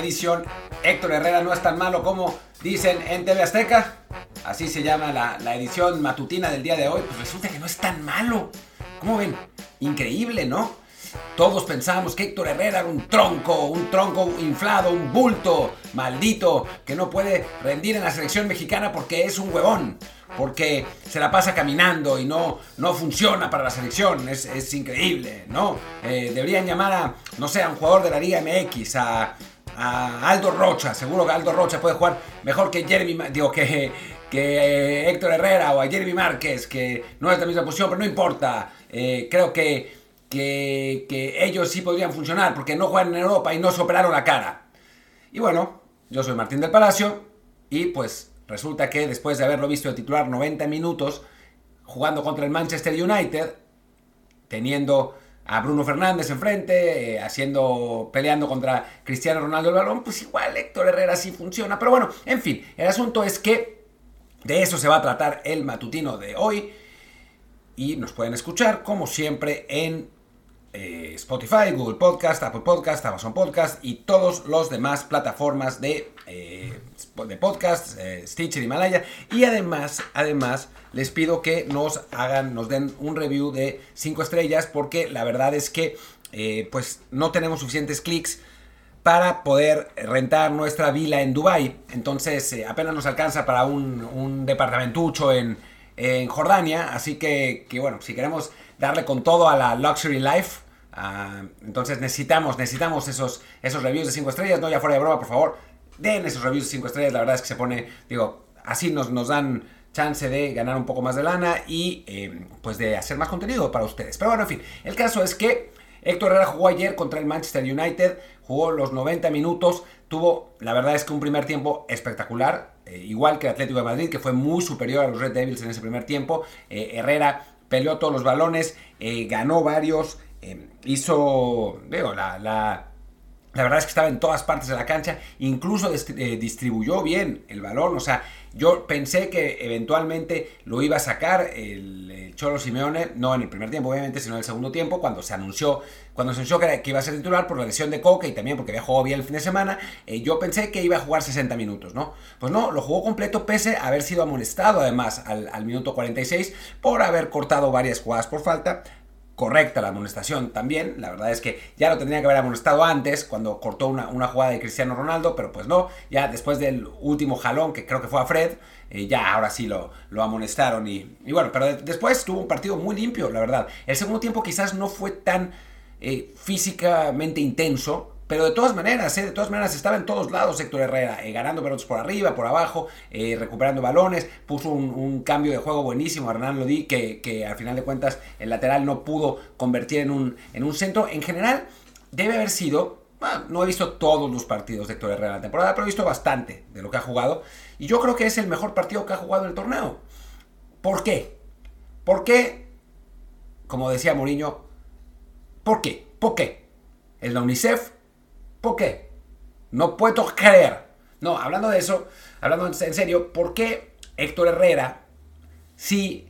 Edición Héctor Herrera no es tan malo como dicen en TV Azteca. Así se llama la, edición matutina del día de hoy. Pues resulta que no es tan malo. ¿Cómo ven? Increíble, ¿no? Todos pensábamos que Héctor Herrera era un tronco, un tronco inflado, un bulto maldito que no puede rendir en la selección mexicana porque es un huevón, porque se la pasa caminando y no, no funciona para la selección. Es, increíble, ¿no? Eh, deberían llamar a, no sé, a un jugador de la Liga MX, a, Aldo Rocha. Seguro que Aldo Rocha puede jugar mejor que Jeremy, digo, que, que eh, Héctor Herrera o a Jeremy Márquez, que no es la misma posición, pero no importa. Eh, creo que que, ellos sí podrían funcionar porque no juegan en Europa y no se operaron la cara. Y bueno, yo soy Martín del Palacio y pues resulta que después de haberlo visto de titular 90 minutos jugando contra el Manchester United, teniendo a Bruno Fernández enfrente, eh, haciendo, peleando contra Cristiano Ronaldo el balón, pues igual Héctor Herrera sí funciona. Pero bueno, en fin, el asunto es que de eso se va a tratar el matutino de hoy. Y nos pueden escuchar, como siempre, en eh, Spotify, Google Podcast, Apple Podcast, Amazon Podcast y todos los demás plataformas de, eh, de podcast, eh, Stitcher, Himalaya. Y además, además, les pido que nos hagan, nos den un review de 5 estrellas porque la verdad es que pues no tenemos suficientes clics para poder rentar nuestra vila en Dubai. Entonces apenas nos alcanza para un, un departamentucho en, en Jordania. Así que, que, bueno, si queremos darle con todo a la Luxury Life. Ah, entonces necesitamos, necesitamos esos, esos reviews de 5 estrellas, no ya fuera de broma, por favor, den esos reviews de 5 estrellas, la verdad es que se pone, digo, así nos, nos dan chance de ganar un poco más de lana y eh, pues de hacer más contenido para ustedes. Pero bueno, en fin, el caso es que Héctor Herrera jugó ayer contra el Manchester United, jugó los 90 minutos, tuvo, la verdad es que un primer tiempo espectacular, eh, igual que el Atlético de Madrid, que fue muy superior a los Red Devils en ese primer tiempo. Eh, Herrera peleó todos los balones, eh, ganó varios, eh, hizo, la, la, la, verdad es que estaba en todas partes de la cancha, incluso eh, distribuyó bien el balón, o sea, yo pensé que eventualmente lo iba a sacar el, Cholo Simeone, no en el primer tiempo obviamente, sino en el segundo tiempo, cuando se anunció, cuando se anunció que, iba a ser titular por la lesión de Coca y también porque había jugado bien el fin de semana, eh, yo pensé que iba a jugar 60 minutos, ¿no? Pues no, lo jugó completo pese a haber sido amonestado además al, al minuto 46 por haber cortado varias jugadas por falta, correcta la amonestación también. La verdad es que ya lo tendría que haber amonestado antes, cuando cortó una, una jugada de Cristiano Ronaldo, pero pues no. Ya después del último jalón, que creo que fue a Fred, eh, ya ahora sí lo, lo amonestaron. Y, bueno, pero después tuvo un partido muy limpio, la verdad. El segundo tiempo quizás no fue tan eh, físicamente intenso, pero de todas maneras, ¿eh? de todas maneras estaba en todos lados Héctor Herrera, eh, ganando pelotas por arriba, por abajo, eh, recuperando balones, puso un, cambio de juego buenísimo a Hernán Lodi, que, que al final de cuentas el lateral no pudo convertir en un, en un centro. En general, debe haber sido, no he visto todos los partidos de Héctor Herrera en la temporada, pero he visto bastante de lo que ha jugado. Y yo creo que es el mejor partido que ha jugado en el torneo. ¿Por qué? ¿Por qué? Como decía Mourinho, ¿por qué? ¿Por qué? Es la UNICEF ¿Por qué? No puedo creer. No, hablando de eso, hablando en serio, ¿por qué Héctor Herrera sí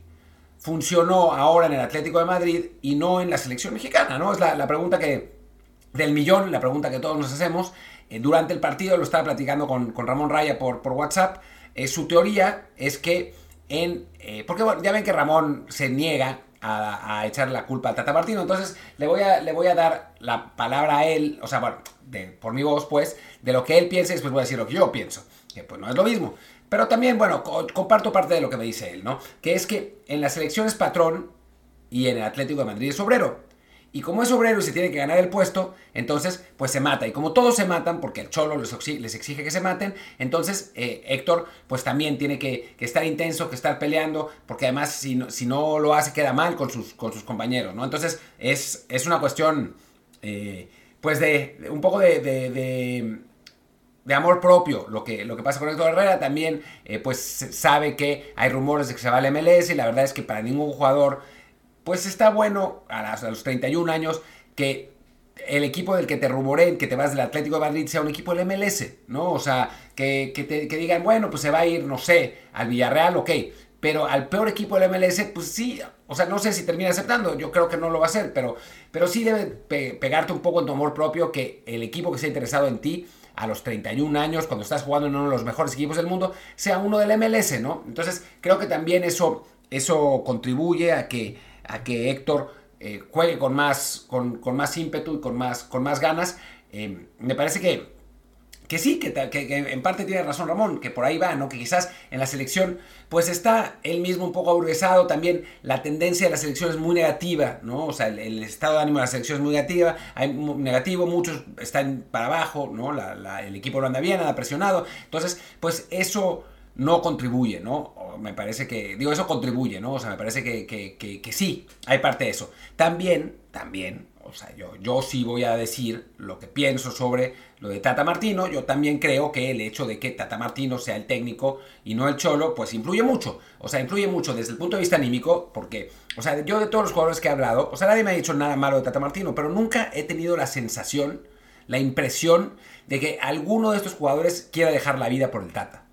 funcionó ahora en el Atlético de Madrid y no en la selección mexicana? ¿no? Es la, pregunta que, del millón, la pregunta que todos nos hacemos. Eh, durante el partido lo estaba platicando con, Ramón Raya por, por WhatsApp. Eh, su teoría es que en... Eh, porque ya ven que Ramón se niega a, echar la culpa a Tata Martino. Entonces le voy, a, le voy a dar la palabra a él, o sea, bueno, por mi voz, pues, de lo que él piensa y después voy a decir lo que yo pienso. Que pues no es lo mismo. Pero también, bueno, comparto parte de lo que me dice él, ¿no? Que es que en las elecciones patrón y en el Atlético de Madrid es obrero. Y como es obrero y se tiene que ganar el puesto, entonces pues se mata. Y como todos se matan, porque el cholo les, exige que se maten, entonces eh, Héctor pues también tiene que, estar intenso, que estar peleando, porque además si no, si no lo hace queda mal con sus, con sus compañeros, ¿no? Entonces es, es una cuestión eh, pues de, un poco de, de, amor propio lo que, lo que pasa con Héctor Herrera. También eh, pues sabe que hay rumores de que se va al MLS y la verdad es que para ningún jugador pues está bueno a, los 31 años que el equipo del que te rumoreen que te vas del Atlético de Madrid sea un equipo del MLS, ¿no? O sea, que, te, digan, bueno, pues se va a ir, no sé, al Villarreal, ok, pero al peor equipo del MLS, pues sí, o sea, no sé si termina aceptando, yo creo que no lo va a hacer, pero, pero sí debe pegarte un poco en tu amor propio que el equipo que está interesado en ti a los 31 años, cuando estás jugando en uno de los mejores equipos del mundo, sea uno del MLS, ¿no? Entonces, creo que también eso, eso contribuye a que, a que Héctor eh, juegue con más, con, con, más ímpetu y con más, con más ganas. Eh, me parece que que sí, que, en parte tiene razón Ramón, que por ahí va, ¿no? Que quizás en la selección, pues está él mismo un poco aburguesado, también la tendencia de la selección es muy negativa, ¿no? O sea, el, estado de ánimo de la selección es muy negativa, hay, negativo, muchos están para abajo, ¿no? el equipo lo anda bien, anda presionado, entonces, pues eso no contribuye, ¿no? me parece que, digo, eso contribuye, ¿no? O sea, me parece que, que sí, hay parte de eso. También, también, o sea, yo, yo sí voy a decir lo que pienso sobre lo de Tata Martino. Yo también creo que el hecho de que Tata Martino sea el técnico y no el cholo, pues influye mucho. O sea, influye mucho desde el punto de vista anímico, porque, o sea, yo de todos los jugadores que he hablado, o sea, nadie me ha dicho nada malo de Tata Martino, pero nunca he tenido la sensación, la impresión de que alguno de estos jugadores quiera dejar la vida por el Tata.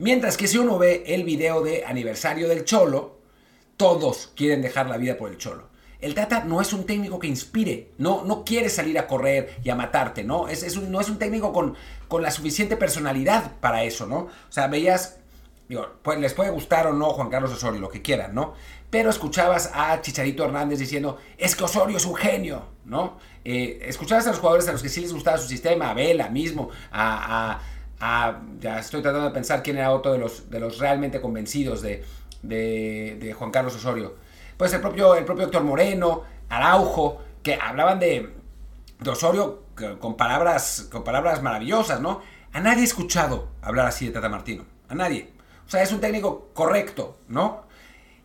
Mientras que si uno ve el video de aniversario del cholo, todos quieren dejar la vida por el cholo. El Tata no es un técnico que inspire, no, no quiere salir a correr y a matarte, ¿no? Es, un, no es un técnico con, con la suficiente personalidad para eso, ¿no? O sea, veías, pues les puede gustar o no Juan Carlos Osorio, lo que quieran, ¿no? Pero escuchabas a Chicharito Hernández diciendo, es que Osorio es un genio, ¿no? Eh, escuchabas a los jugadores a los que sí les gustaba su sistema, a Vela mismo, a, ya estoy tratando de pensar quién era otro de los, de los realmente convencidos de, de, de Juan Carlos Osorio pues el propio, el propio Héctor Moreno, Araujo, que hablaban de, Osorio con palabras, con palabras maravillosas, ¿no? A nadie he escuchado hablar así de Tata Martino, a nadie. O sea, es un técnico correcto, ¿no?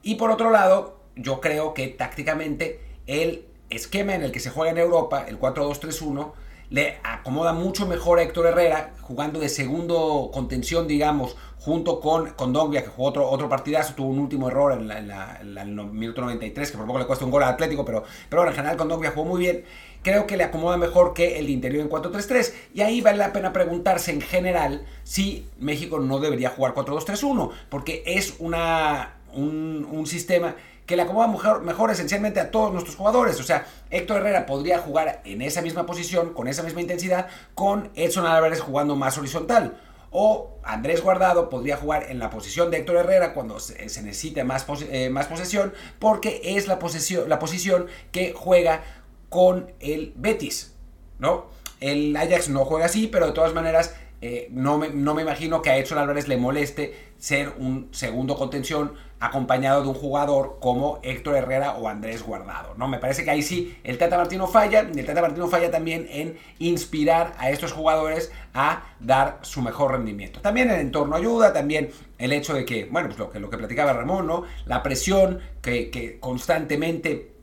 Y por otro lado, yo creo que tácticamente el esquema en el que se juega en Europa, el 4-2-3-1, le acomoda mucho mejor a Héctor Herrera jugando de segundo contención, digamos, junto con, con Dongbia, que jugó otro, otro partidazo, tuvo un último error en, el minuto 93, que por poco le cuesta un gol al Atlético, pero, pero en general con Dongbia jugó muy bien. Creo que le acomoda mejor que el interior en 4-3-3. Y ahí vale la pena preguntarse en general si México no debería jugar 4-2-3-1, porque es una, un, un sistema que le acomoda mejor, mejor, esencialmente a todos nuestros jugadores. O sea, Héctor Herrera podría jugar en esa misma posición, con esa misma intensidad, con Edson Álvarez jugando más horizontal. O Andrés Guardado podría jugar en la posición de Héctor Herrera cuando se, necesite más, eh, más posesión, porque es la, posesión, la posición que juega con el Betis. ¿no? El Ajax no juega así, pero de todas maneras eh, no, me, no, me, imagino que a Edson Álvarez le moleste ser un segundo contención acompañado de un jugador como Héctor Herrera o Andrés Guardado. ¿no? Me parece que ahí sí el Tata Martino falla, el Tata Martino falla también en inspirar a estos jugadores a dar su mejor rendimiento. También el entorno ayuda, también el hecho de que, bueno, pues lo que, lo que platicaba Ramón, ¿no? La presión que constantemente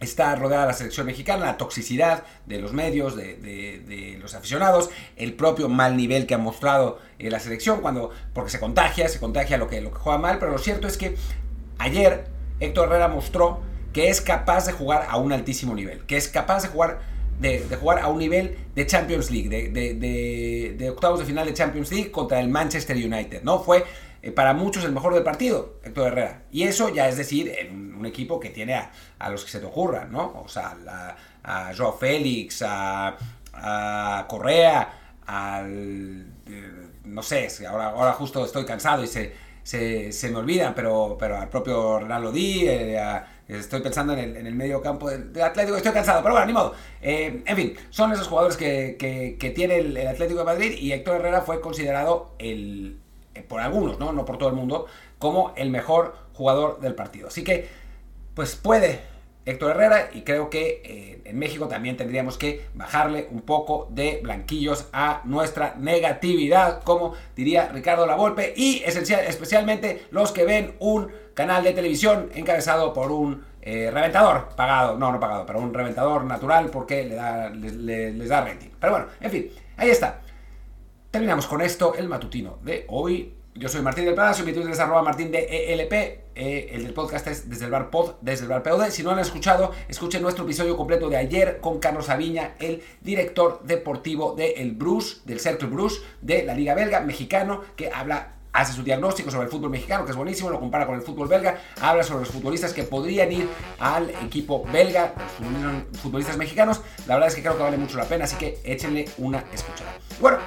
está rodeada la selección mexicana, la toxicidad de los medios, de, los aficionados, el propio mal nivel que ha mostrado eh, la selección, cuando, porque se contagia, se contagia lo que, lo que juega mal, pero lo cierto es que ayer Héctor Herrera mostró que es capaz de jugar a un altísimo nivel, que es capaz de jugar, de, jugar a un nivel de Champions League, de, octavos de final de Champions League contra el Manchester United, ¿no? Fue eh, para muchos el mejor del partido, Héctor Herrera. Y eso ya es decir, en un equipo que tiene a, los que se te ocurran, ¿no? O sea, a Joao Félix, a, Correa, al... Eh, no sé, ahora, ahora justo estoy cansado y se, se, me olvidan, pero, pero al propio Ronaldo Di, eh, estoy pensando en el, medio campo del, Atlético, estoy cansado, pero bueno, ni modo. en fin, son esos jugadores que, que, tiene el Atlético de Madrid y Héctor Herrera fue considerado el, por algunos, ¿no? no por todo el mundo, como el mejor jugador del partido. Así que, pues puede Héctor Herrera y creo que eh, en México también tendríamos que bajarle un poco de blanquillos a nuestra negatividad, como diría Ricardo Lavolpe, y esencial, especialmente los que ven un canal de televisión encabezado por un eh, reventador pagado, no, no pagado, pero un reventador natural porque le da, les da rating. Pero bueno, en fin, ahí está. Terminamos con esto, el matutino de hoy. Yo soy Martín del Palacio, mi Twitter es martín de ELP, eh, el del podcast es desde el bar pod, desde el bar POD. Si no han escuchado, escuchen nuestro episodio completo de ayer con Carlos Aviña, el director deportivo del El Bruce, del Cercle Bruce, de la Liga Belga, mexicano, que habla hace su diagnóstico sobre el fútbol mexicano, que es buenísimo, lo compara con el fútbol belga, habla sobre los futbolistas que podrían ir al equipo belga, los futbolistas mexicanos. La verdad es que creo que vale mucho la pena, así que échenle una escuchada. Bueno,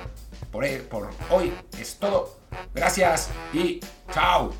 por, hoy es todo. Gracias y chao.